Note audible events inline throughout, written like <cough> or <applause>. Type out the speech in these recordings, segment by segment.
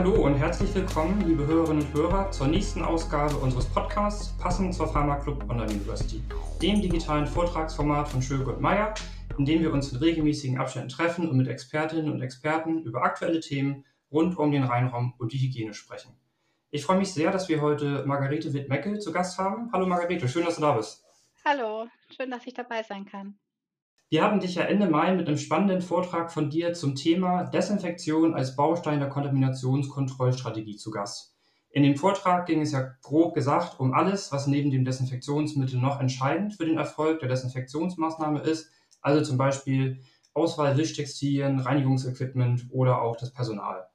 Hallo und herzlich willkommen, liebe Hörerinnen und Hörer, zur nächsten Ausgabe unseres Podcasts, passend zur Pharma Club Online University, dem digitalen Vortragsformat von Schölke und Meyer, in dem wir uns in regelmäßigen Abständen treffen und mit Expertinnen und Experten über aktuelle Themen rund um den Reinraum und die Hygiene sprechen. Ich freue mich sehr, dass wir heute Margarete Wittmeckel zu Gast haben. Hallo Margarete, schön, dass du da bist. Hallo, schön, dass ich dabei sein kann. Wir haben dich ja Ende Mai mit einem spannenden Vortrag von dir zum Thema Desinfektion als Baustein der Kontaminationskontrollstrategie zu Gast. In dem Vortrag ging es ja grob gesagt um alles, was neben dem Desinfektionsmittel noch entscheidend für den Erfolg der Desinfektionsmaßnahme ist, also zum Beispiel Auswahl Wischtextilien, Reinigungsequipment oder auch das Personal.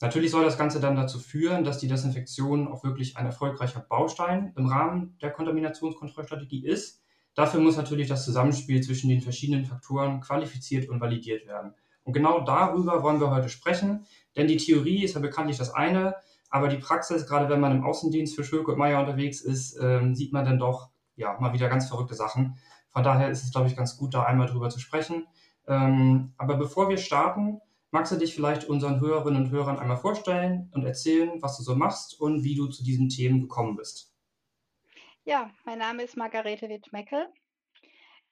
Natürlich soll das Ganze dann dazu führen, dass die Desinfektion auch wirklich ein erfolgreicher Baustein im Rahmen der Kontaminationskontrollstrategie ist Dafür muss natürlich das Zusammenspiel zwischen den verschiedenen Faktoren qualifiziert und validiert werden. Und genau darüber wollen wir heute sprechen, denn die Theorie ist ja bekanntlich das eine, aber die Praxis, gerade wenn man im Außendienst für Schulke und Meier unterwegs ist, ähm, sieht man dann doch ja mal wieder ganz verrückte Sachen. Von daher ist es, glaube ich, ganz gut, da einmal drüber zu sprechen. Ähm, aber bevor wir starten, magst du dich vielleicht unseren Hörerinnen und Hörern einmal vorstellen und erzählen, was du so machst und wie du zu diesen Themen gekommen bist. Ja, mein Name ist Margarete Wittmeckel.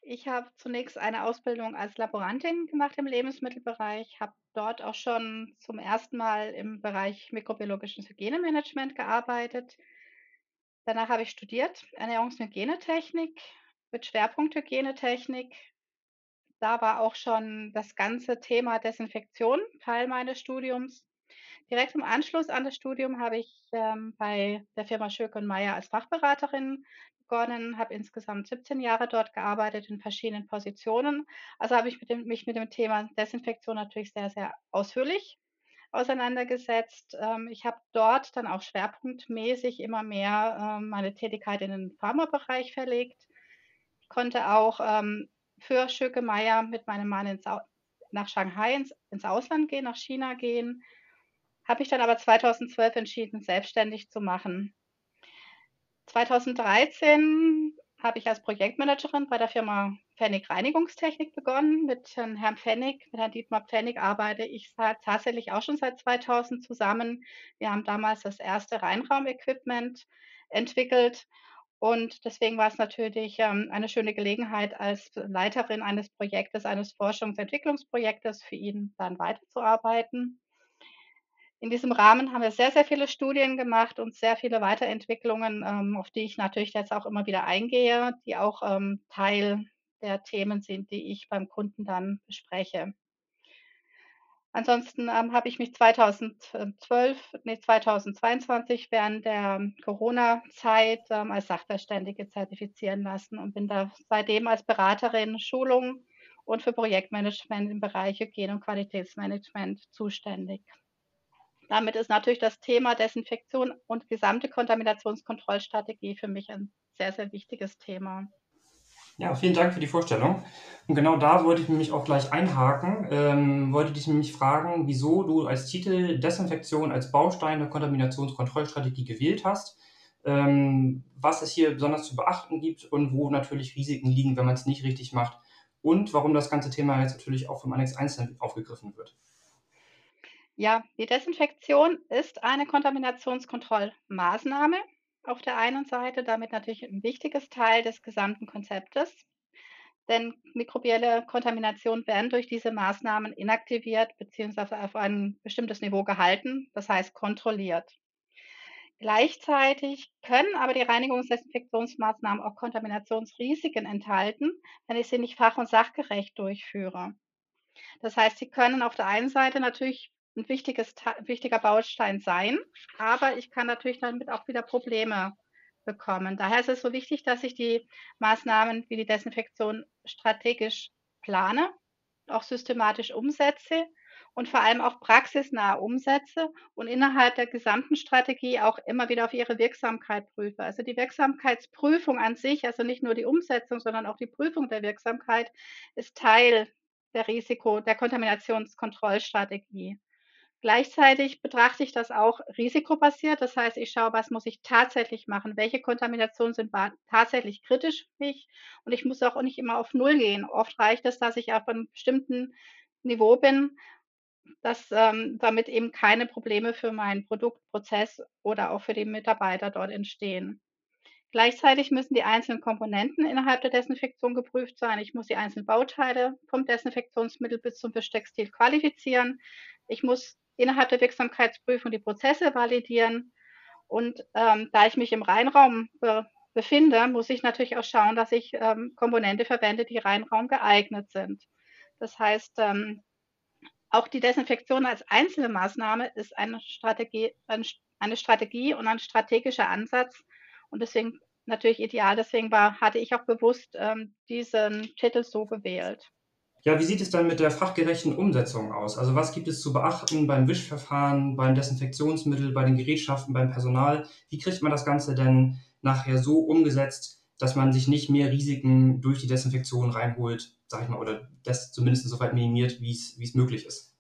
Ich habe zunächst eine Ausbildung als Laborantin gemacht im Lebensmittelbereich, habe dort auch schon zum ersten Mal im Bereich mikrobiologisches Hygienemanagement gearbeitet. Danach habe ich studiert Ernährungs- und Hygienetechnik mit Schwerpunkt Hygienetechnik. Da war auch schon das ganze Thema Desinfektion Teil meines Studiums. Direkt im Anschluss an das Studium habe ich ähm, bei der Firma Schöck und Meyer als Fachberaterin begonnen, habe insgesamt 17 Jahre dort gearbeitet in verschiedenen Positionen. Also habe ich mit dem, mich mit dem Thema Desinfektion natürlich sehr, sehr ausführlich auseinandergesetzt. Ähm, ich habe dort dann auch schwerpunktmäßig immer mehr ähm, meine Tätigkeit in den Pharmabereich verlegt. Ich konnte auch ähm, für Schöke Meier mit meinem Mann ins, nach Shanghai ins, ins Ausland gehen, nach China gehen habe ich dann aber 2012 entschieden, selbstständig zu machen. 2013 habe ich als Projektmanagerin bei der Firma Pfennig Reinigungstechnik begonnen. Mit Herrn Pfennig, mit Herrn Dietmar Pfennig arbeite ich tatsächlich auch schon seit 2000 zusammen. Wir haben damals das erste Reinraumequipment entwickelt und deswegen war es natürlich ähm, eine schöne Gelegenheit, als Leiterin eines Projektes, eines Forschungsentwicklungsprojektes für ihn dann weiterzuarbeiten. In diesem Rahmen haben wir sehr, sehr viele Studien gemacht und sehr viele Weiterentwicklungen, ähm, auf die ich natürlich jetzt auch immer wieder eingehe, die auch ähm, Teil der Themen sind, die ich beim Kunden dann bespreche. Ansonsten ähm, habe ich mich 2012, nee, 2022 während der Corona-Zeit ähm, als Sachverständige zertifizieren lassen und bin da seitdem als Beraterin Schulung und für Projektmanagement im Bereich Hygiene und Qualitätsmanagement zuständig. Damit ist natürlich das Thema Desinfektion und gesamte Kontaminationskontrollstrategie für mich ein sehr, sehr wichtiges Thema. Ja, vielen Dank für die Vorstellung. Und genau da wollte ich nämlich auch gleich einhaken. Ähm, wollte dich nämlich fragen, wieso du als Titel Desinfektion als Baustein der Kontaminationskontrollstrategie gewählt hast, ähm, was es hier besonders zu beachten gibt und wo natürlich Risiken liegen, wenn man es nicht richtig macht und warum das ganze Thema jetzt natürlich auch vom Annex 1 aufgegriffen wird. Ja, die Desinfektion ist eine Kontaminationskontrollmaßnahme auf der einen Seite, damit natürlich ein wichtiges Teil des gesamten Konzeptes. Denn mikrobielle Kontaminationen werden durch diese Maßnahmen inaktiviert bzw. auf ein bestimmtes Niveau gehalten, das heißt kontrolliert. Gleichzeitig können aber die Reinigungsdesinfektionsmaßnahmen auch Kontaminationsrisiken enthalten, wenn ich sie nicht fach- und sachgerecht durchführe. Das heißt, sie können auf der einen Seite natürlich ein wichtiges, wichtiger Baustein sein, aber ich kann natürlich damit auch wieder Probleme bekommen. Daher ist es so wichtig, dass ich die Maßnahmen wie die Desinfektion strategisch plane, auch systematisch umsetze und vor allem auch praxisnah umsetze und innerhalb der gesamten Strategie auch immer wieder auf ihre Wirksamkeit prüfe. Also die Wirksamkeitsprüfung an sich, also nicht nur die Umsetzung, sondern auch die Prüfung der Wirksamkeit ist Teil der Risiko, der Kontaminationskontrollstrategie. Gleichzeitig betrachte ich das auch risikobasiert. Das heißt, ich schaue, was muss ich tatsächlich machen? Welche Kontaminationen sind tatsächlich kritisch für mich? Und ich muss auch nicht immer auf Null gehen. Oft reicht es, dass ich auf einem bestimmten Niveau bin, dass, ähm, damit eben keine Probleme für meinen Produktprozess oder auch für die Mitarbeiter dort entstehen. Gleichzeitig müssen die einzelnen Komponenten innerhalb der Desinfektion geprüft sein. Ich muss die einzelnen Bauteile vom Desinfektionsmittel bis zum Wischtextil qualifizieren. Ich muss innerhalb der Wirksamkeitsprüfung die Prozesse validieren. Und ähm, da ich mich im Reinraum be befinde, muss ich natürlich auch schauen, dass ich ähm, Komponente verwende, die Reinraum geeignet sind. Das heißt, ähm, auch die Desinfektion als einzelne Maßnahme ist eine Strategie, eine Strategie und ein strategischer Ansatz, und deswegen natürlich ideal. Deswegen war, hatte ich auch bewusst ähm, diesen Titel so gewählt. Ja, wie sieht es dann mit der fachgerechten Umsetzung aus? Also was gibt es zu beachten beim Wischverfahren, beim Desinfektionsmittel, bei den Gerätschaften, beim Personal? Wie kriegt man das Ganze denn nachher so umgesetzt, dass man sich nicht mehr Risiken durch die Desinfektion reinholt, sag ich mal, oder das zumindest so weit minimiert, wie es, möglich ist?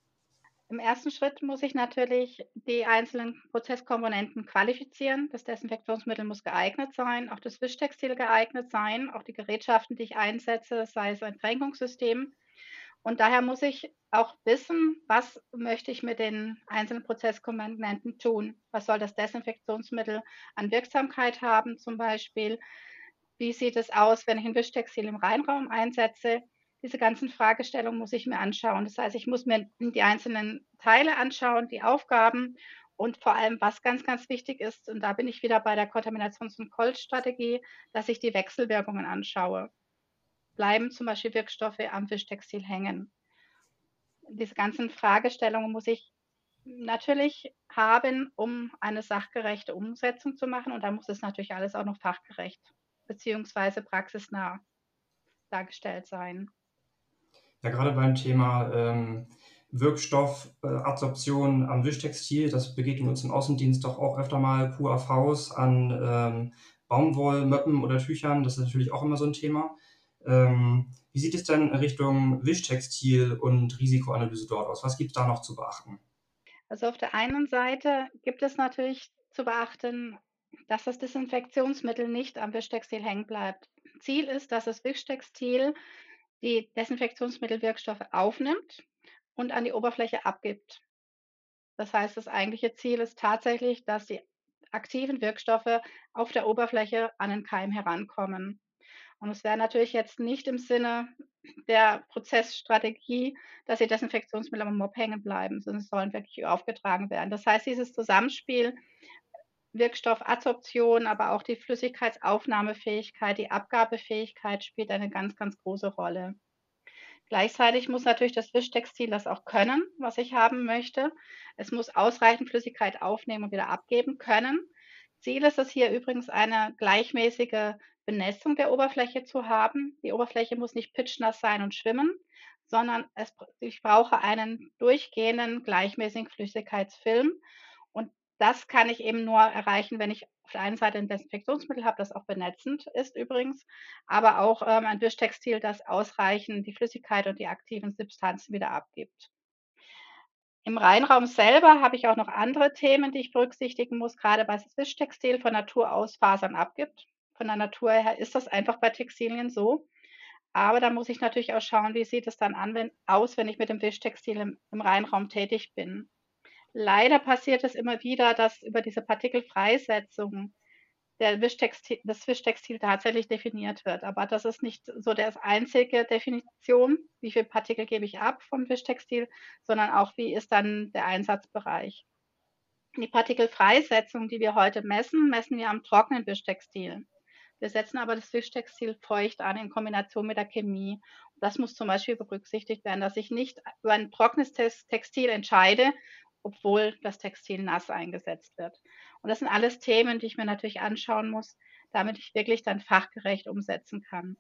Im ersten Schritt muss ich natürlich die einzelnen Prozesskomponenten qualifizieren. Das Desinfektionsmittel muss geeignet sein, auch das Wischtextil geeignet sein, auch die Gerätschaften, die ich einsetze, sei es ein Kränkungssystem. Und daher muss ich auch wissen, was möchte ich mit den einzelnen Prozesskomponenten tun? Was soll das Desinfektionsmittel an Wirksamkeit haben zum Beispiel? Wie sieht es aus, wenn ich ein Wischtextil im Reinraum einsetze? diese ganzen Fragestellungen muss ich mir anschauen. Das heißt, ich muss mir die einzelnen Teile anschauen, die Aufgaben und vor allem, was ganz, ganz wichtig ist, und da bin ich wieder bei der Kontaminations- und Kolstrategie, dass ich die Wechselwirkungen anschaue. Bleiben zum Beispiel Wirkstoffe am Wischtextil hängen? Diese ganzen Fragestellungen muss ich natürlich haben, um eine sachgerechte Umsetzung zu machen. Und da muss es natürlich alles auch noch fachgerecht beziehungsweise praxisnah dargestellt sein. Ja, gerade beim Thema ähm, Wirkstoffabsorption äh, am Wischtextil, das begegnet uns im Außendienst doch auch öfter mal QAVs an ähm, Baumwollmöppen oder Tüchern. Das ist natürlich auch immer so ein Thema. Ähm, wie sieht es denn Richtung Wischtextil und Risikoanalyse dort aus? Was gibt es da noch zu beachten? Also auf der einen Seite gibt es natürlich zu beachten, dass das Desinfektionsmittel nicht am Wischtextil hängen bleibt. Ziel ist, dass das Wischtextil die Desinfektionsmittelwirkstoffe aufnimmt und an die Oberfläche abgibt. Das heißt, das eigentliche Ziel ist tatsächlich, dass die aktiven Wirkstoffe auf der Oberfläche an den Keim herankommen. Und es wäre natürlich jetzt nicht im Sinne der Prozessstrategie, dass die Desinfektionsmittel am Mob hängen bleiben, sondern sollen wirklich aufgetragen werden. Das heißt, dieses Zusammenspiel Wirkstoffadsorption, aber auch die Flüssigkeitsaufnahmefähigkeit, die Abgabefähigkeit spielt eine ganz, ganz große Rolle. Gleichzeitig muss natürlich das Wischtextil das auch können, was ich haben möchte. Es muss ausreichend Flüssigkeit aufnehmen und wieder abgeben können. Ziel ist es hier übrigens eine gleichmäßige Benässung der Oberfläche zu haben. Die Oberfläche muss nicht pitchnass sein und schwimmen, sondern es, ich brauche einen durchgehenden gleichmäßigen Flüssigkeitsfilm das kann ich eben nur erreichen, wenn ich auf der einen Seite ein Desinfektionsmittel habe, das auch benetzend ist übrigens, aber auch ähm, ein Wischtextil, das ausreichend die Flüssigkeit und die aktiven Substanzen wieder abgibt. Im Reinraum selber habe ich auch noch andere Themen, die ich berücksichtigen muss, gerade weil das Wischtextil von Natur aus Fasern abgibt. Von der Natur her ist das einfach bei Textilien so. Aber da muss ich natürlich auch schauen, wie sieht es dann an, wenn, aus, wenn ich mit dem Wischtextil im, im Reinraum tätig bin. Leider passiert es immer wieder, dass über diese Partikelfreisetzung der Wischtextil, das Wischtextil tatsächlich definiert wird. Aber das ist nicht so der einzige Definition, wie viel Partikel gebe ich ab vom Wischtextil, sondern auch, wie ist dann der Einsatzbereich. Die Partikelfreisetzung, die wir heute messen, messen wir am trockenen Wischtextil. Wir setzen aber das Wischtextil feucht an in Kombination mit der Chemie. Das muss zum Beispiel berücksichtigt werden, dass ich nicht über ein trockenes Textil entscheide obwohl das Textil nass eingesetzt wird. Und das sind alles Themen, die ich mir natürlich anschauen muss, damit ich wirklich dann fachgerecht umsetzen kann.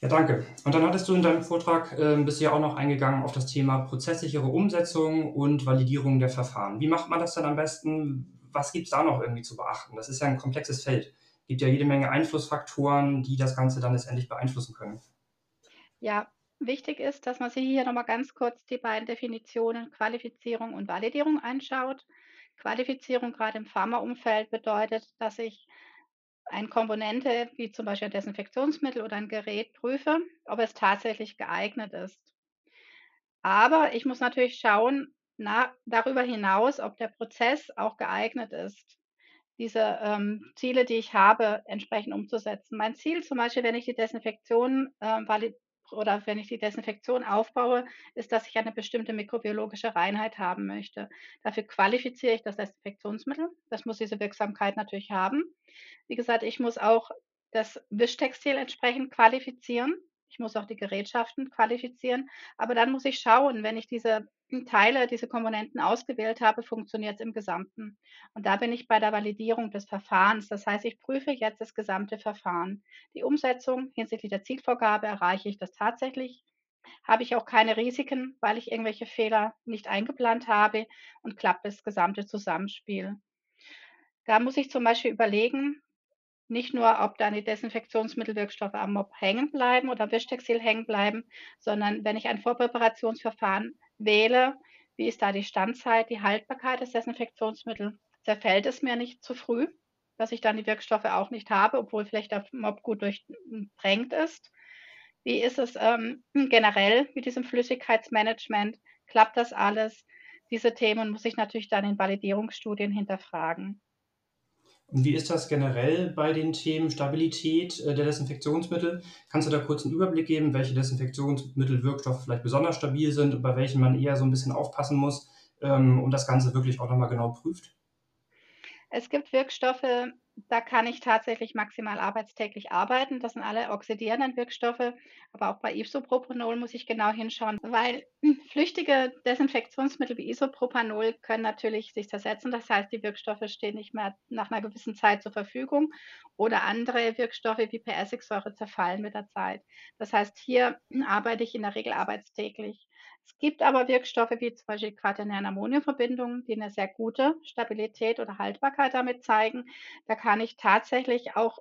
Ja, danke. Und dann hattest du in deinem Vortrag äh, bisher auch noch eingegangen auf das Thema prozesssichere Umsetzung und Validierung der Verfahren. Wie macht man das dann am besten? Was gibt es da noch irgendwie zu beachten? Das ist ja ein komplexes Feld. Es gibt ja jede Menge Einflussfaktoren, die das Ganze dann letztendlich beeinflussen können. Ja, Wichtig ist, dass man sich hier nochmal ganz kurz die beiden Definitionen Qualifizierung und Validierung anschaut. Qualifizierung gerade im Pharmaumfeld bedeutet, dass ich eine Komponente wie zum Beispiel ein Desinfektionsmittel oder ein Gerät prüfe, ob es tatsächlich geeignet ist. Aber ich muss natürlich schauen, na, darüber hinaus, ob der Prozess auch geeignet ist, diese ähm, Ziele, die ich habe, entsprechend umzusetzen. Mein Ziel zum Beispiel, wenn ich die Desinfektion äh, oder wenn ich die Desinfektion aufbaue, ist, dass ich eine bestimmte mikrobiologische Reinheit haben möchte. Dafür qualifiziere ich das Desinfektionsmittel. Das muss diese Wirksamkeit natürlich haben. Wie gesagt, ich muss auch das Wischtextil entsprechend qualifizieren. Ich muss auch die Gerätschaften qualifizieren. Aber dann muss ich schauen, wenn ich diese Teile, diese Komponenten ausgewählt habe, funktioniert es im Gesamten. Und da bin ich bei der Validierung des Verfahrens. Das heißt, ich prüfe jetzt das gesamte Verfahren. Die Umsetzung hinsichtlich der Zielvorgabe erreiche ich das tatsächlich. Habe ich auch keine Risiken, weil ich irgendwelche Fehler nicht eingeplant habe und klappt das gesamte Zusammenspiel. Da muss ich zum Beispiel überlegen, nicht nur, ob dann die Desinfektionsmittelwirkstoffe am Mob hängen bleiben oder Wischtextil hängen bleiben, sondern wenn ich ein Vorpräparationsverfahren wähle, wie ist da die Standzeit, die Haltbarkeit des Desinfektionsmittels? Zerfällt es mir nicht zu früh, dass ich dann die Wirkstoffe auch nicht habe, obwohl vielleicht der Mob gut durchdrängt ist? Wie ist es ähm, generell mit diesem Flüssigkeitsmanagement? Klappt das alles? Diese Themen muss ich natürlich dann in Validierungsstudien hinterfragen. Und wie ist das generell bei den Themen Stabilität äh, der Desinfektionsmittel? Kannst du da kurz einen Überblick geben, welche Desinfektionsmittelwirkstoffe vielleicht besonders stabil sind und bei welchen man eher so ein bisschen aufpassen muss ähm, und das Ganze wirklich auch nochmal genau prüft? Es gibt Wirkstoffe, da kann ich tatsächlich maximal arbeitstäglich arbeiten. Das sind alle oxidierenden Wirkstoffe. Aber auch bei Isopropanol muss ich genau hinschauen, weil <laughs> flüchtige Desinfektionsmittel wie Isopropanol können natürlich sich zersetzen. Das heißt, die Wirkstoffe stehen nicht mehr nach einer gewissen Zeit zur Verfügung. Oder andere Wirkstoffe wie Peressigsäure zerfallen mit der Zeit. Das heißt, hier arbeite ich in der Regel arbeitstäglich. Es gibt aber Wirkstoffe wie zum Beispiel quaternären Ammoniumverbindungen, die eine sehr gute Stabilität oder Haltbarkeit damit zeigen. Da kann ich tatsächlich auch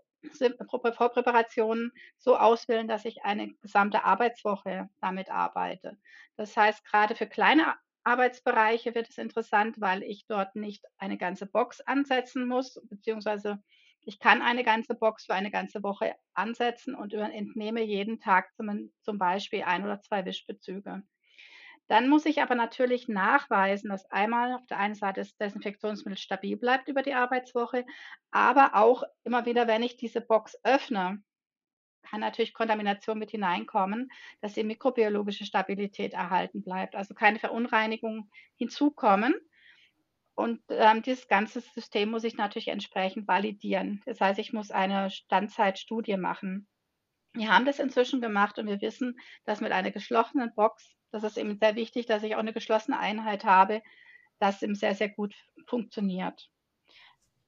Vorpräparationen so auswählen, dass ich eine gesamte Arbeitswoche damit arbeite. Das heißt, gerade für kleine Arbeitsbereiche wird es interessant, weil ich dort nicht eine ganze Box ansetzen muss, beziehungsweise ich kann eine ganze Box für eine ganze Woche ansetzen und entnehme jeden Tag zum, zum Beispiel ein oder zwei Wischbezüge. Dann muss ich aber natürlich nachweisen, dass einmal auf der einen Seite das Desinfektionsmittel stabil bleibt über die Arbeitswoche, aber auch immer wieder, wenn ich diese Box öffne, kann natürlich Kontamination mit hineinkommen, dass die mikrobiologische Stabilität erhalten bleibt, also keine Verunreinigungen hinzukommen. Und ähm, dieses ganze System muss ich natürlich entsprechend validieren. Das heißt, ich muss eine Standzeitstudie machen. Wir haben das inzwischen gemacht und wir wissen, dass mit einer geschlossenen Box das ist eben sehr wichtig, dass ich auch eine geschlossene Einheit habe, das eben sehr, sehr gut funktioniert.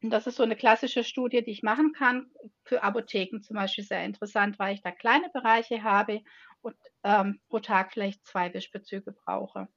Und das ist so eine klassische Studie, die ich machen kann. Für Apotheken zum Beispiel sehr interessant, weil ich da kleine Bereiche habe und ähm, pro Tag vielleicht zwei Wischbezüge brauche.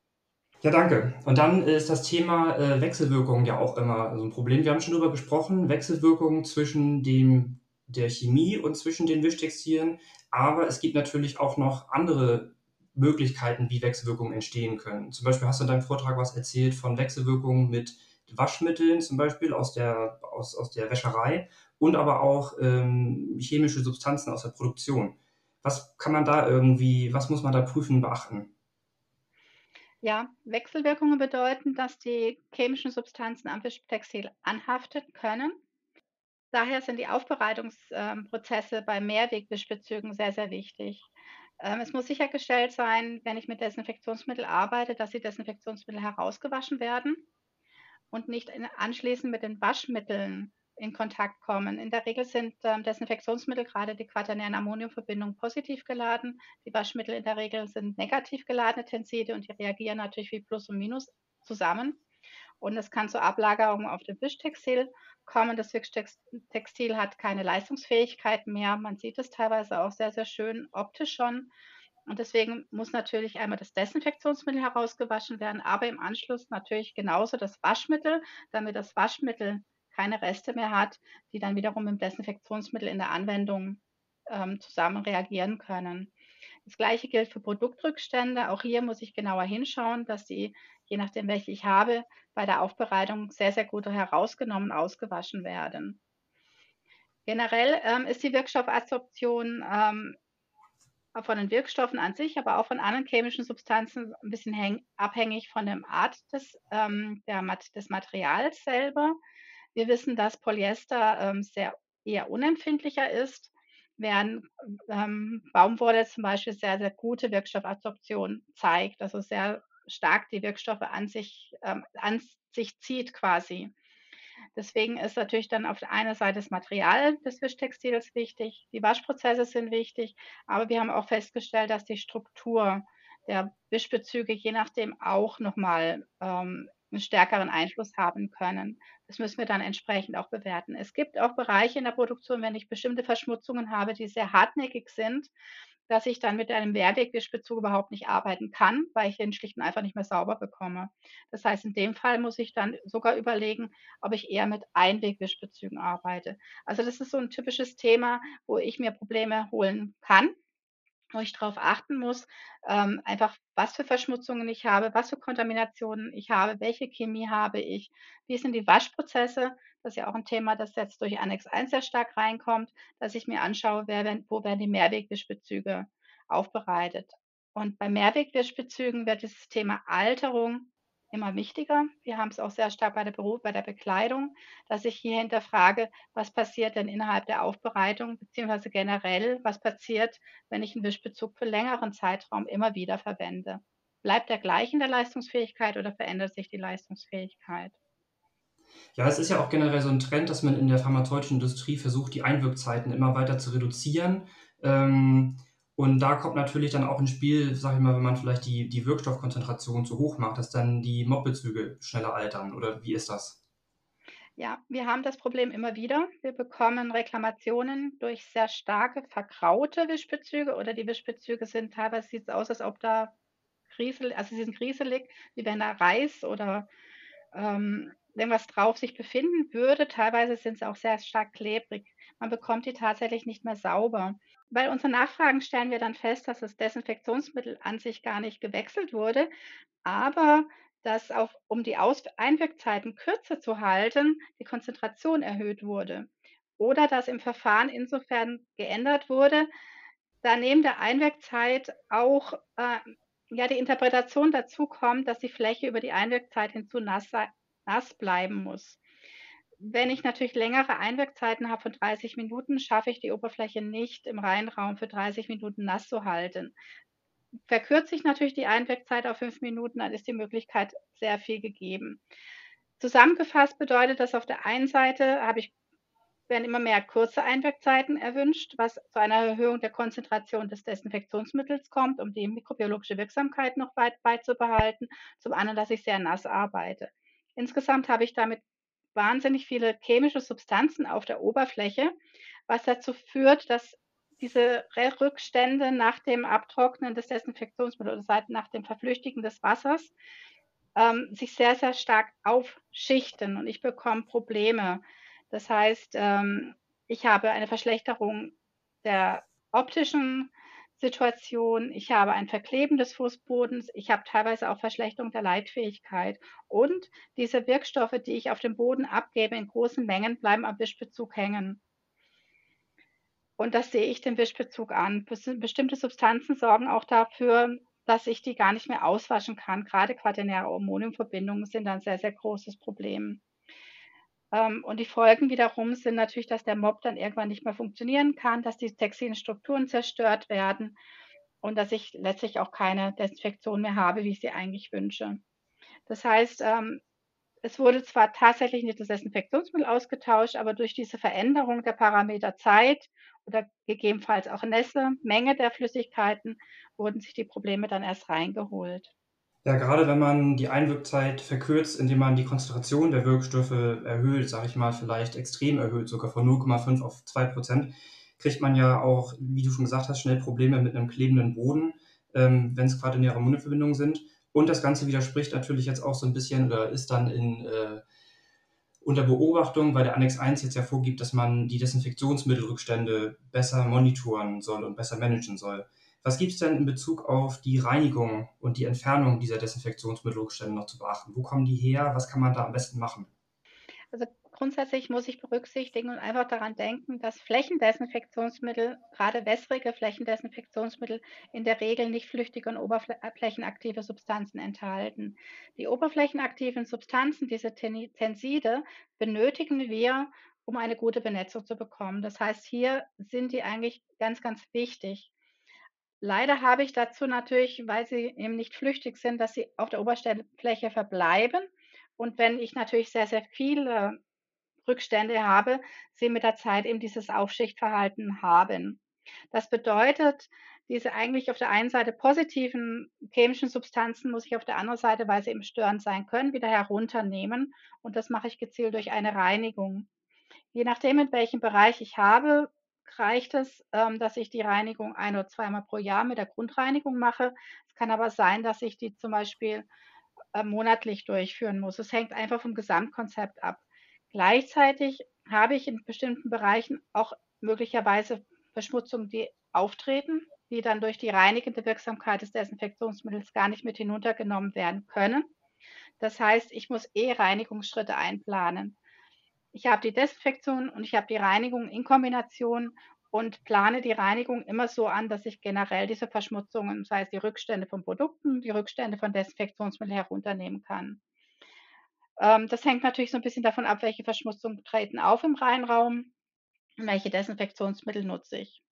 Ja, danke. Und dann ist das Thema äh, Wechselwirkung ja auch immer so ein Problem. Wir haben schon darüber gesprochen, Wechselwirkung zwischen dem, der Chemie und zwischen den Wischtextilien. Aber es gibt natürlich auch noch andere Möglichkeiten, wie Wechselwirkungen entstehen können. Zum Beispiel hast du in deinem Vortrag was erzählt von Wechselwirkungen mit Waschmitteln, zum Beispiel aus der, aus, aus der Wäscherei und aber auch ähm, chemische Substanzen aus der Produktion. Was kann man da irgendwie, was muss man da prüfen, beachten? Ja, Wechselwirkungen bedeuten, dass die chemischen Substanzen am Wischtextil anhaften können. Daher sind die Aufbereitungsprozesse bei Mehrwegwischbezügen sehr, sehr wichtig. Ähm, es muss sichergestellt sein, wenn ich mit Desinfektionsmittel arbeite, dass die Desinfektionsmittel herausgewaschen werden und nicht anschließend mit den Waschmitteln in Kontakt kommen. In der Regel sind ähm, Desinfektionsmittel, gerade die quaternären Ammoniumverbindungen, positiv geladen. Die Waschmittel in der Regel sind negativ geladene Tenside und die reagieren natürlich wie Plus und Minus zusammen. Und es kann zur Ablagerung auf dem Wischtextil kommen. Das Wischtextil hat keine Leistungsfähigkeit mehr. Man sieht es teilweise auch sehr, sehr schön optisch schon. Und deswegen muss natürlich einmal das Desinfektionsmittel herausgewaschen werden, aber im Anschluss natürlich genauso das Waschmittel, damit das Waschmittel keine Reste mehr hat, die dann wiederum mit dem Desinfektionsmittel in der Anwendung ähm, zusammen reagieren können. Das gleiche gilt für Produktrückstände. Auch hier muss ich genauer hinschauen, dass die, je nachdem welche ich habe, bei der Aufbereitung sehr, sehr gut herausgenommen, ausgewaschen werden. Generell ähm, ist die Wirkstoffadsorption ähm, von den Wirkstoffen an sich, aber auch von anderen chemischen Substanzen ein bisschen abhängig von der Art des, ähm, der, des Materials selber. Wir wissen, dass Polyester ähm, sehr eher unempfindlicher ist, während ähm, Baumwolle zum Beispiel sehr, sehr gute Wirkstoffabsorption zeigt, also sehr stark die Wirkstoffe an sich, ähm, an sich zieht quasi. Deswegen ist natürlich dann auf der einen Seite das Material des Wischtextils wichtig, die Waschprozesse sind wichtig, aber wir haben auch festgestellt, dass die Struktur der Wischbezüge je nachdem auch nochmal ähm, einen stärkeren Einfluss haben können. Das müssen wir dann entsprechend auch bewerten. Es gibt auch Bereiche in der Produktion, wenn ich bestimmte Verschmutzungen habe, die sehr hartnäckig sind, dass ich dann mit einem Mehrwegwischbezug überhaupt nicht arbeiten kann, weil ich den schlicht und einfach nicht mehr sauber bekomme. Das heißt, in dem Fall muss ich dann sogar überlegen, ob ich eher mit Einwegwischbezügen arbeite. Also das ist so ein typisches Thema, wo ich mir Probleme holen kann wo ich darauf achten muss, ähm, einfach was für Verschmutzungen ich habe, was für Kontaminationen ich habe, welche Chemie habe ich, wie sind die Waschprozesse. Das ist ja auch ein Thema, das jetzt durch Annex 1 sehr stark reinkommt, dass ich mir anschaue, wer, wo werden die Mehrwegwischbezüge aufbereitet. Und bei Mehrwegwischbezügen wird dieses Thema Alterung immer wichtiger. Wir haben es auch sehr stark bei der Beruf, bei der Bekleidung, dass ich hier hinterfrage, was passiert denn innerhalb der Aufbereitung, beziehungsweise generell, was passiert, wenn ich einen Wischbezug für längeren Zeitraum immer wieder verwende. Bleibt er gleich in der Leistungsfähigkeit oder verändert sich die Leistungsfähigkeit? Ja, es ist ja auch generell so ein Trend, dass man in der pharmazeutischen Industrie versucht, die Einwirkzeiten immer weiter zu reduzieren. Ähm, und da kommt natürlich dann auch ins Spiel, sag ich mal, wenn man vielleicht die, die Wirkstoffkonzentration zu hoch macht, dass dann die Mobbezüge schneller altern. Oder wie ist das? Ja, wir haben das Problem immer wieder. Wir bekommen Reklamationen durch sehr starke verkraute Wischbezüge oder die Wischbezüge sind teilweise sieht es aus, als ob da Griesel, also sie sind grieselig, wie wenn da Reis oder ähm, irgendwas drauf sich befinden würde. Teilweise sind sie auch sehr stark klebrig. Man bekommt die tatsächlich nicht mehr sauber. Bei unseren Nachfragen stellen wir dann fest, dass das Desinfektionsmittel an sich gar nicht gewechselt wurde, aber dass auch um die Aus Einwirkzeiten kürzer zu halten, die Konzentration erhöht wurde. Oder dass im Verfahren insofern geändert wurde, da neben der Einwirkzeit auch äh, ja, die Interpretation dazu kommt, dass die Fläche über die Einwirkzeit hinzu nass, nass bleiben muss. Wenn ich natürlich längere Einwirkzeiten habe von 30 Minuten, schaffe ich die Oberfläche nicht im Reinraum für 30 Minuten nass zu halten. Verkürze ich natürlich die Einwirkzeit auf fünf Minuten, dann ist die Möglichkeit sehr viel gegeben. Zusammengefasst bedeutet das auf der einen Seite habe ich werden immer mehr kurze Einwirkzeiten erwünscht, was zu einer Erhöhung der Konzentration des Desinfektionsmittels kommt, um die mikrobiologische Wirksamkeit noch weit beizubehalten. Zum anderen, dass ich sehr nass arbeite. Insgesamt habe ich damit wahnsinnig viele chemische Substanzen auf der Oberfläche, was dazu führt, dass diese Rückstände nach dem Abtrocknen des Desinfektionsmittels oder nach dem Verflüchtigen des Wassers ähm, sich sehr, sehr stark aufschichten und ich bekomme Probleme. Das heißt, ähm, ich habe eine Verschlechterung der optischen Situation, ich habe ein Verkleben des Fußbodens, ich habe teilweise auch Verschlechterung der Leitfähigkeit und diese Wirkstoffe, die ich auf dem Boden abgebe in großen Mengen, bleiben am Wischbezug hängen. Und das sehe ich dem Wischbezug an. Bestimmte Substanzen sorgen auch dafür, dass ich die gar nicht mehr auswaschen kann. Gerade quaternäre Ammoniumverbindungen sind ein sehr, sehr großes Problem. Ähm, und die Folgen wiederum sind natürlich, dass der Mob dann irgendwann nicht mehr funktionieren kann, dass die textilen Strukturen zerstört werden und dass ich letztlich auch keine Desinfektion mehr habe, wie ich sie eigentlich wünsche. Das heißt, ähm, es wurde zwar tatsächlich nicht das Desinfektionsmittel ausgetauscht, aber durch diese Veränderung der Parameter Zeit oder gegebenenfalls auch Nässe, Menge der Flüssigkeiten, wurden sich die Probleme dann erst reingeholt. Ja, gerade wenn man die Einwirkzeit verkürzt, indem man die Konzentration der Wirkstoffe erhöht, sage ich mal, vielleicht extrem erhöht, sogar von 0,5 auf 2 Prozent, kriegt man ja auch, wie du schon gesagt hast, schnell Probleme mit einem klebenden Boden, ähm, wenn es quaternäre Mundeverbindungen sind. Und das Ganze widerspricht natürlich jetzt auch so ein bisschen oder ist dann in, äh, unter Beobachtung, weil der Annex 1 jetzt ja vorgibt, dass man die Desinfektionsmittelrückstände besser monitoren soll und besser managen soll. Was gibt es denn in Bezug auf die Reinigung und die Entfernung dieser Desinfektionsmittelrückstände noch zu beachten? Wo kommen die her? Was kann man da am besten machen? Also grundsätzlich muss ich berücksichtigen und einfach daran denken, dass Flächendesinfektionsmittel, gerade wässrige Flächendesinfektionsmittel, in der Regel nicht flüchtige und oberflächenaktive Substanzen enthalten. Die oberflächenaktiven Substanzen, diese Tenside, benötigen wir, um eine gute Benetzung zu bekommen. Das heißt, hier sind die eigentlich ganz, ganz wichtig. Leider habe ich dazu natürlich, weil sie eben nicht flüchtig sind, dass sie auf der Oberfläche verbleiben und wenn ich natürlich sehr, sehr viele Rückstände habe, sie mit der Zeit eben dieses Aufschichtverhalten haben. Das bedeutet, diese eigentlich auf der einen Seite positiven chemischen Substanzen muss ich auf der anderen Seite, weil sie eben störend sein können, wieder herunternehmen. Und das mache ich gezielt durch eine Reinigung. Je nachdem, in welchem Bereich ich habe, reicht es, ähm, dass ich die Reinigung ein oder zweimal pro Jahr mit der Grundreinigung mache. Es kann aber sein, dass ich die zum Beispiel äh, monatlich durchführen muss. Es hängt einfach vom Gesamtkonzept ab. Gleichzeitig habe ich in bestimmten Bereichen auch möglicherweise Verschmutzungen, die auftreten, die dann durch die reinigende Wirksamkeit des Desinfektionsmittels gar nicht mit hinuntergenommen werden können. Das heißt, ich muss eh Reinigungsschritte einplanen. Ich habe die Desinfektion und ich habe die Reinigung in Kombination und plane die Reinigung immer so an, dass ich generell diese Verschmutzungen, sei es die Rückstände von Produkten, die Rückstände von Desinfektionsmitteln herunternehmen kann. Ähm, das hängt natürlich so ein bisschen davon ab, welche Verschmutzungen treten auf im Reinraum und welche Desinfektionsmittel nutze ich.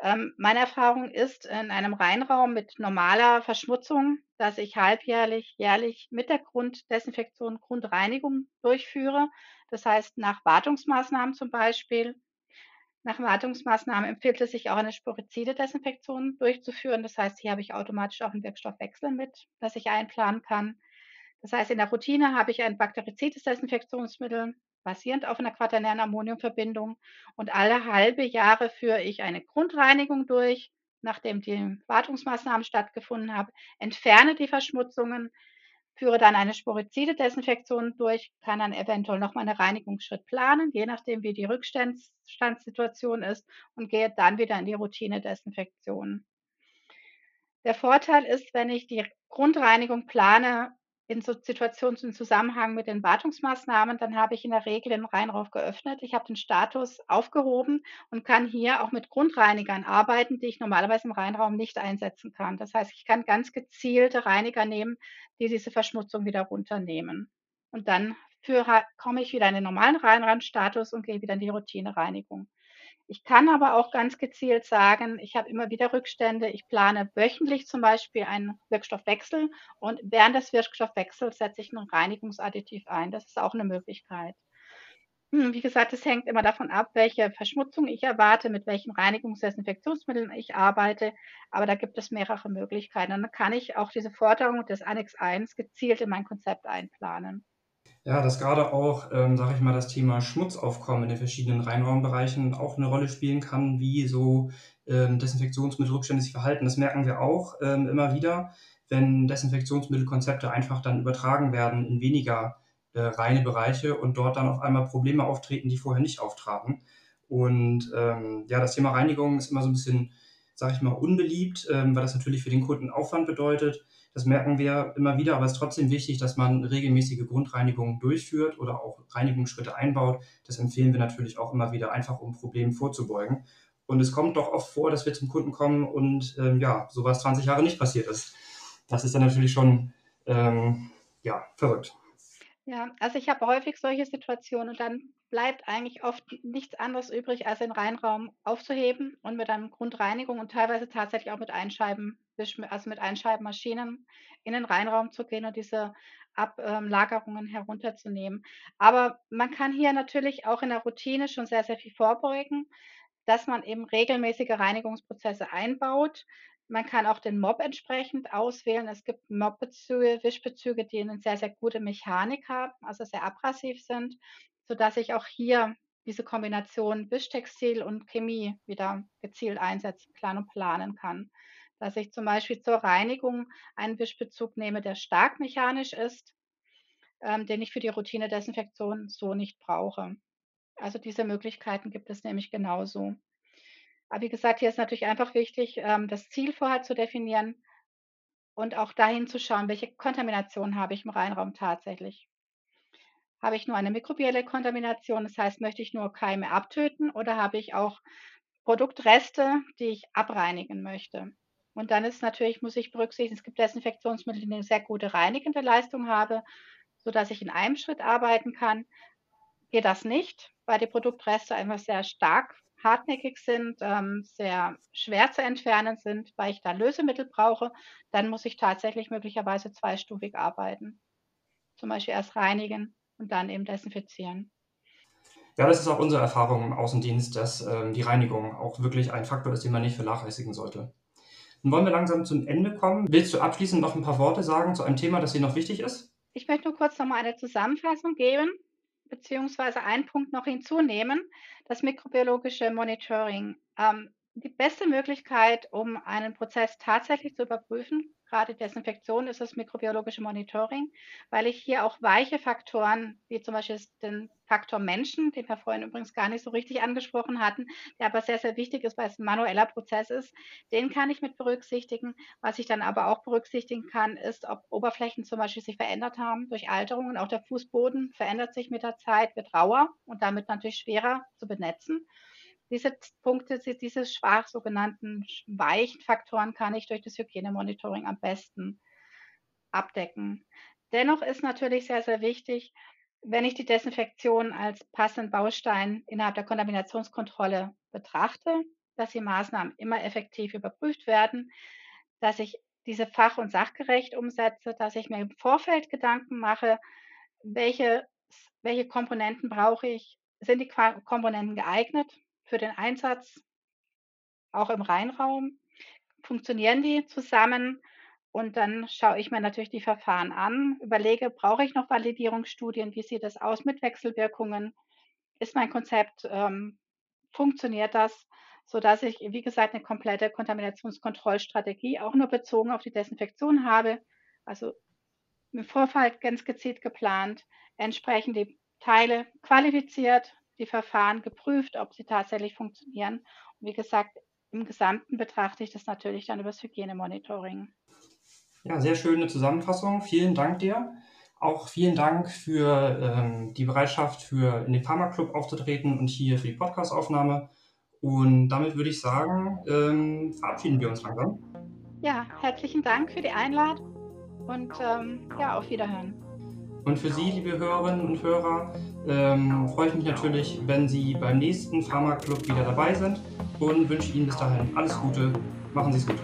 Ähm, meine Erfahrung ist in einem Reinraum mit normaler Verschmutzung, dass ich halbjährlich, jährlich mit der Grunddesinfektion Grundreinigung durchführe. Das heißt, nach Wartungsmaßnahmen zum Beispiel. Nach Wartungsmaßnahmen empfiehlt es sich auch eine Sporizide-Desinfektion durchzuführen. Das heißt, hier habe ich automatisch auch einen Wirkstoffwechsel mit, das ich einplanen kann. Das heißt, in der Routine habe ich ein bakterizides Desinfektionsmittel, basierend auf einer quaternären Ammoniumverbindung. Und alle halbe Jahre führe ich eine Grundreinigung durch, nachdem die Wartungsmaßnahmen stattgefunden haben, entferne die Verschmutzungen, führe dann eine sporizide Desinfektion durch, kann dann eventuell nochmal einen Reinigungsschritt planen, je nachdem, wie die Rückstandssituation ist und gehe dann wieder in die Routine-Desinfektion. Der Vorteil ist, wenn ich die Grundreinigung plane, in so Situationen im Zusammenhang mit den Wartungsmaßnahmen, dann habe ich in der Regel den Reinrauf geöffnet. Ich habe den Status aufgehoben und kann hier auch mit Grundreinigern arbeiten, die ich normalerweise im Reinraum nicht einsetzen kann. Das heißt, ich kann ganz gezielte Reiniger nehmen, die diese Verschmutzung wieder runternehmen. Und dann für, komme ich wieder in den normalen Reinrandstatus und gehe wieder in die Routinereinigung. Ich kann aber auch ganz gezielt sagen, ich habe immer wieder Rückstände. Ich plane wöchentlich zum Beispiel einen Wirkstoffwechsel und während des Wirkstoffwechsels setze ich ein Reinigungsadditiv ein. Das ist auch eine Möglichkeit. Hm, wie gesagt, es hängt immer davon ab, welche Verschmutzung ich erwarte, mit welchen Reinigungsdesinfektionsmitteln ich arbeite. Aber da gibt es mehrere Möglichkeiten. Und dann kann ich auch diese Forderung des Annex 1 gezielt in mein Konzept einplanen. Ja, dass gerade auch, ähm, sage ich mal, das Thema Schmutzaufkommen in den verschiedenen Reinraumbereichen auch eine Rolle spielen kann, wie so ähm, Desinfektionsmittelrückstände sich verhalten. Das merken wir auch ähm, immer wieder, wenn Desinfektionsmittelkonzepte einfach dann übertragen werden in weniger äh, reine Bereiche und dort dann auf einmal Probleme auftreten, die vorher nicht auftraten. Und ähm, ja, das Thema Reinigung ist immer so ein bisschen, sage ich mal, unbeliebt, ähm, weil das natürlich für den Kunden Aufwand bedeutet. Das merken wir immer wieder, aber es ist trotzdem wichtig, dass man regelmäßige Grundreinigungen durchführt oder auch Reinigungsschritte einbaut. Das empfehlen wir natürlich auch immer wieder, einfach um Problemen vorzubeugen. Und es kommt doch oft vor, dass wir zum Kunden kommen und ähm, ja, sowas 20 Jahre nicht passiert ist. Das ist dann natürlich schon ähm, ja, verrückt. Ja, also ich habe häufig solche Situationen und dann bleibt eigentlich oft nichts anderes übrig, als den Reinraum aufzuheben und mit einer Grundreinigung und teilweise tatsächlich auch mit Einscheiben, also mit Einscheibenmaschinen in den Reinraum zu gehen und diese Ablagerungen herunterzunehmen. Aber man kann hier natürlich auch in der Routine schon sehr, sehr viel vorbeugen, dass man eben regelmäßige Reinigungsprozesse einbaut. Man kann auch den Mob entsprechend auswählen. Es gibt Mobbezüge, Wischbezüge, die eine sehr, sehr gute Mechanik haben, also sehr abrasiv sind sodass ich auch hier diese Kombination Wischtextil und Chemie wieder gezielt einsetzen kann und planen kann. Dass ich zum Beispiel zur Reinigung einen Wischbezug nehme, der stark mechanisch ist, ähm, den ich für die Routine-Desinfektion so nicht brauche. Also diese Möglichkeiten gibt es nämlich genauso. Aber wie gesagt, hier ist natürlich einfach wichtig, ähm, das Ziel vorher zu definieren und auch dahin zu schauen, welche Kontamination habe ich im Reinraum tatsächlich. Habe ich nur eine mikrobielle Kontamination, das heißt, möchte ich nur Keime abtöten oder habe ich auch Produktreste, die ich abreinigen möchte? Und dann ist natürlich, muss ich berücksichtigen, es gibt Desinfektionsmittel, die eine sehr gute reinigende Leistung haben, sodass ich in einem Schritt arbeiten kann. Geht das nicht, weil die Produktreste einfach sehr stark hartnäckig sind, ähm, sehr schwer zu entfernen sind, weil ich da Lösemittel brauche, dann muss ich tatsächlich möglicherweise zweistufig arbeiten. Zum Beispiel erst reinigen und dann eben desinfizieren. Ja, das ist auch unsere Erfahrung im Außendienst, dass ähm, die Reinigung auch wirklich ein Faktor ist, den man nicht vernachlässigen sollte. Nun wollen wir langsam zum Ende kommen. Willst du abschließend noch ein paar Worte sagen zu einem Thema, das dir noch wichtig ist? Ich möchte nur kurz noch mal eine Zusammenfassung geben, beziehungsweise einen Punkt noch hinzunehmen, das mikrobiologische Monitoring. Ähm, die beste Möglichkeit, um einen Prozess tatsächlich zu überprüfen, gerade Desinfektion ist das mikrobiologische Monitoring, weil ich hier auch weiche Faktoren, wie zum Beispiel den Faktor Menschen, den wir vorhin übrigens gar nicht so richtig angesprochen hatten, der aber sehr, sehr wichtig ist, weil es ein manueller Prozess ist, den kann ich mit berücksichtigen. Was ich dann aber auch berücksichtigen kann, ist, ob Oberflächen zum Beispiel sich verändert haben durch Alterungen. Auch der Fußboden verändert sich mit der Zeit, wird rauer und damit natürlich schwerer zu benetzen. Diese Punkte, diese schwach sogenannten weichen Faktoren kann ich durch das Hygienemonitoring am besten abdecken. Dennoch ist natürlich sehr, sehr wichtig, wenn ich die Desinfektion als passenden Baustein innerhalb der Kontaminationskontrolle betrachte, dass die Maßnahmen immer effektiv überprüft werden, dass ich diese fach- und sachgerecht umsetze, dass ich mir im Vorfeld Gedanken mache, welche, welche Komponenten brauche ich, sind die Komponenten geeignet, für den Einsatz auch im Reinraum? Funktionieren die zusammen? Und dann schaue ich mir natürlich die Verfahren an, überlege, brauche ich noch Validierungsstudien? Wie sieht es aus mit Wechselwirkungen? Ist mein Konzept, ähm, funktioniert das, sodass ich, wie gesagt, eine komplette Kontaminationskontrollstrategie auch nur bezogen auf die Desinfektion habe, also im Vorfall ganz gezielt geplant, entsprechend die Teile qualifiziert, die Verfahren geprüft, ob sie tatsächlich funktionieren. Und wie gesagt, im Gesamten betrachte ich das natürlich dann über das Hygienemonitoring. Ja, sehr schöne Zusammenfassung. Vielen Dank dir. Auch vielen Dank für ähm, die Bereitschaft, für in den Pharmaclub aufzutreten und hier für die Podcastaufnahme. Und damit würde ich sagen, ähm, verabschieden wir uns langsam. Ja, herzlichen Dank für die Einladung und ähm, ja, auf Wiederhören. Und für Sie, liebe Hörerinnen und Hörer, ähm, freue ich mich natürlich, wenn Sie beim nächsten Pharma-Club wieder dabei sind und wünsche Ihnen bis dahin alles Gute. Machen Sie es gut.